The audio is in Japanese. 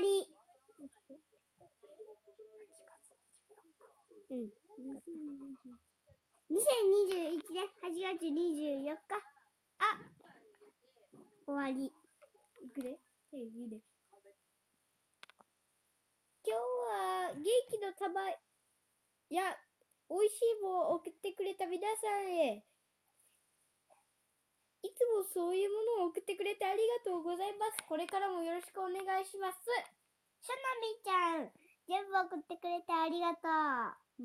り。うん。2021年8月24日。あ終わり。いくではい、いいです。今日は元気の玉や美味しいものを送ってくれた皆さんへ、いつもそういうものってくれてありがとうございます。これからもよろしくお願いします。シャナミちゃん、全部送ってくれてありがとう。